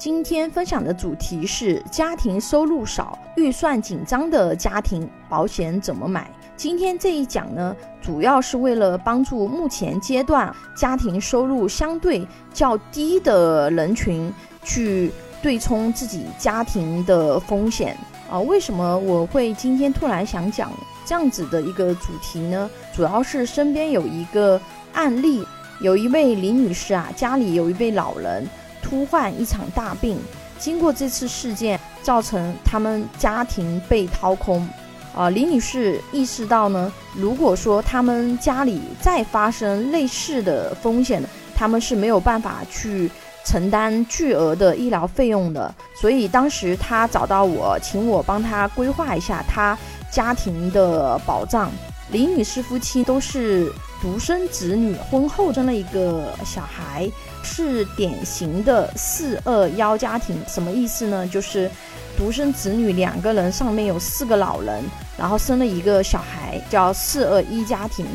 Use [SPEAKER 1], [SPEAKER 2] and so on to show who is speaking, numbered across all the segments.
[SPEAKER 1] 今天分享的主题是家庭收入少、预算紧张的家庭保险怎么买。今天这一讲呢，主要是为了帮助目前阶段家庭收入相对较低的人群去对冲自己家庭的风险啊。为什么我会今天突然想讲这样子的一个主题呢？主要是身边有一个案例，有一位李女士啊，家里有一位老人。突患一场大病，经过这次事件，造成他们家庭被掏空。啊，李女士意识到呢，如果说他们家里再发生类似的风险，他们是没有办法去承担巨额的医疗费用的。所以当时她找到我，请我帮她规划一下她家庭的保障。李女士夫妻都是独生子女，婚后生了一个小孩。是典型的四二幺家庭，什么意思呢？就是独生子女两个人，上面有四个老人，然后生了一个小孩，叫四二一家庭。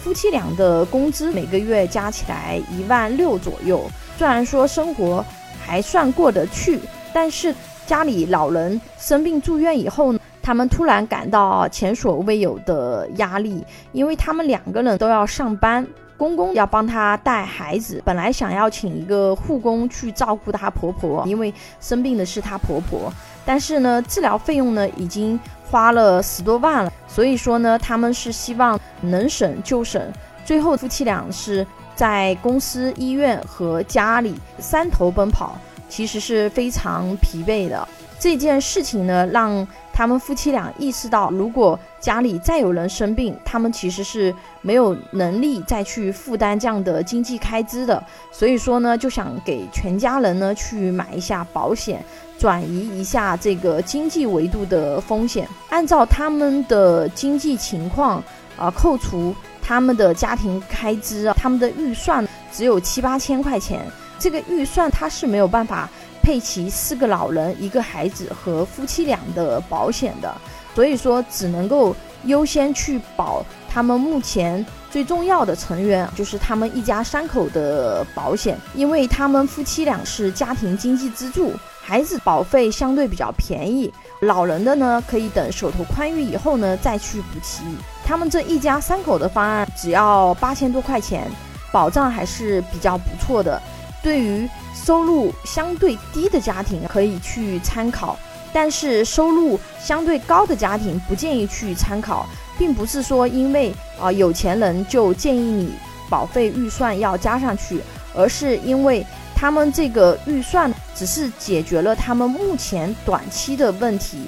[SPEAKER 1] 夫妻俩的工资每个月加起来一万六左右，虽然说生活还算过得去，但是家里老人生病住院以后呢，他们突然感到前所未有的压力，因为他们两个人都要上班。公公要帮她带孩子，本来想要请一个护工去照顾她婆婆，因为生病的是她婆婆。但是呢，治疗费用呢已经花了十多万了，所以说呢，他们是希望能省就省。最后夫妻俩是在公司、医院和家里三头奔跑，其实是非常疲惫的。这件事情呢，让。他们夫妻俩意识到，如果家里再有人生病，他们其实是没有能力再去负担这样的经济开支的。所以说呢，就想给全家人呢去买一下保险，转移一下这个经济维度的风险。按照他们的经济情况啊，扣除他们的家庭开支，他们的预算只有七八千块钱。这个预算他是没有办法。配齐四个老人、一个孩子和夫妻俩的保险的，所以说只能够优先去保他们目前最重要的成员，就是他们一家三口的保险，因为他们夫妻俩是家庭经济支柱，孩子保费相对比较便宜，老人的呢可以等手头宽裕以后呢再去补齐。他们这一家三口的方案只要八千多块钱，保障还是比较不错的。对于收入相对低的家庭可以去参考，但是收入相对高的家庭不建议去参考，并不是说因为啊有钱人就建议你保费预算要加上去，而是因为他们这个预算只是解决了他们目前短期的问题，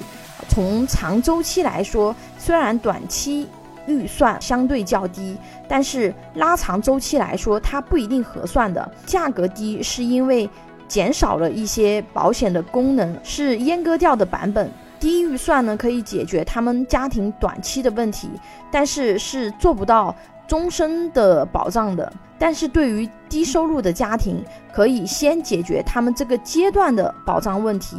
[SPEAKER 1] 从长周期来说，虽然短期。预算相对较低，但是拉长周期来说，它不一定合算的。价格低是因为减少了一些保险的功能，是阉割掉的版本。低预算呢，可以解决他们家庭短期的问题，但是是做不到终身的保障的。但是对于低收入的家庭，可以先解决他们这个阶段的保障问题。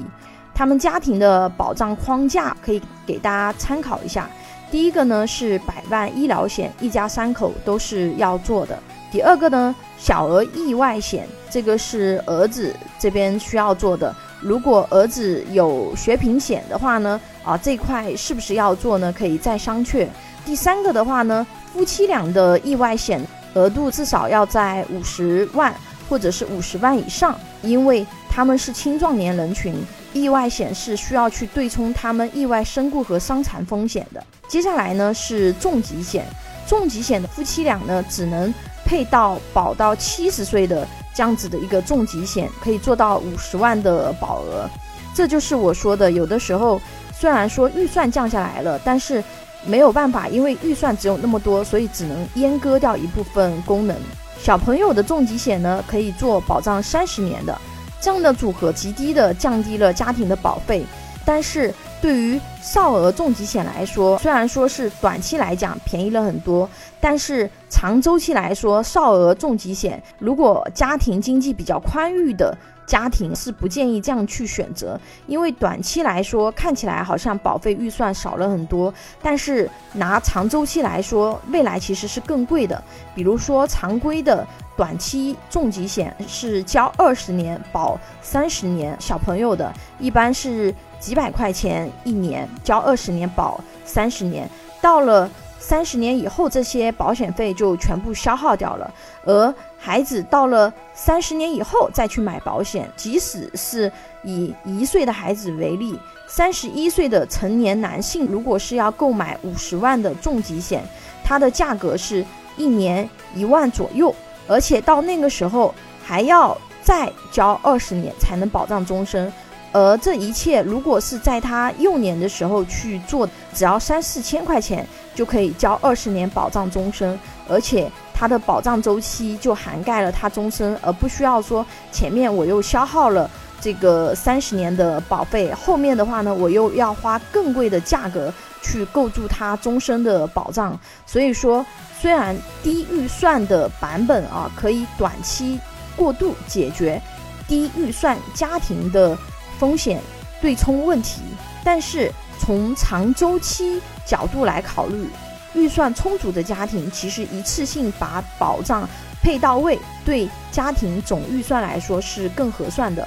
[SPEAKER 1] 他们家庭的保障框架可以给大家参考一下。第一个呢是百万医疗险，一家三口都是要做的。第二个呢，小额意外险，这个是儿子这边需要做的。如果儿子有学平险的话呢，啊，这块是不是要做呢？可以再商榷。第三个的话呢，夫妻俩的意外险额度至少要在五十万或者是五十万以上，因为他们是青壮年人群。意外险是需要去对冲他们意外身故和伤残风险的。接下来呢是重疾险，重疾险的夫妻俩呢只能配到保到七十岁的这样子的一个重疾险，可以做到五十万的保额。这就是我说的，有的时候虽然说预算降下来了，但是没有办法，因为预算只有那么多，所以只能阉割掉一部分功能。小朋友的重疾险呢可以做保障三十年的。这样的组合极低的降低了家庭的保费，但是对于少额重疾险来说，虽然说是短期来讲便宜了很多，但是长周期来说，少额重疾险如果家庭经济比较宽裕的。家庭是不建议这样去选择，因为短期来说看起来好像保费预算少了很多，但是拿长周期来说，未来其实是更贵的。比如说常规的短期重疾险是交二十年保三十年，小朋友的一般是几百块钱一年，交二十年保三十年，到了。三十年以后，这些保险费就全部消耗掉了。而孩子到了三十年以后再去买保险，即使是以一岁的孩子为例，三十一岁的成年男性如果是要购买五十万的重疾险，它的价格是一年一万左右，而且到那个时候还要再交二十年才能保障终身。而这一切，如果是在他幼年的时候去做，只要三四千块钱就可以交二十年保障终身，而且它的保障周期就涵盖了他终身，而不需要说前面我又消耗了这个三十年的保费，后面的话呢，我又要花更贵的价格去构筑它终身的保障。所以说，虽然低预算的版本啊，可以短期过渡解决低预算家庭的。风险对冲问题，但是从长周期角度来考虑，预算充足的家庭其实一次性把保障配到位，对家庭总预算来说是更合算的。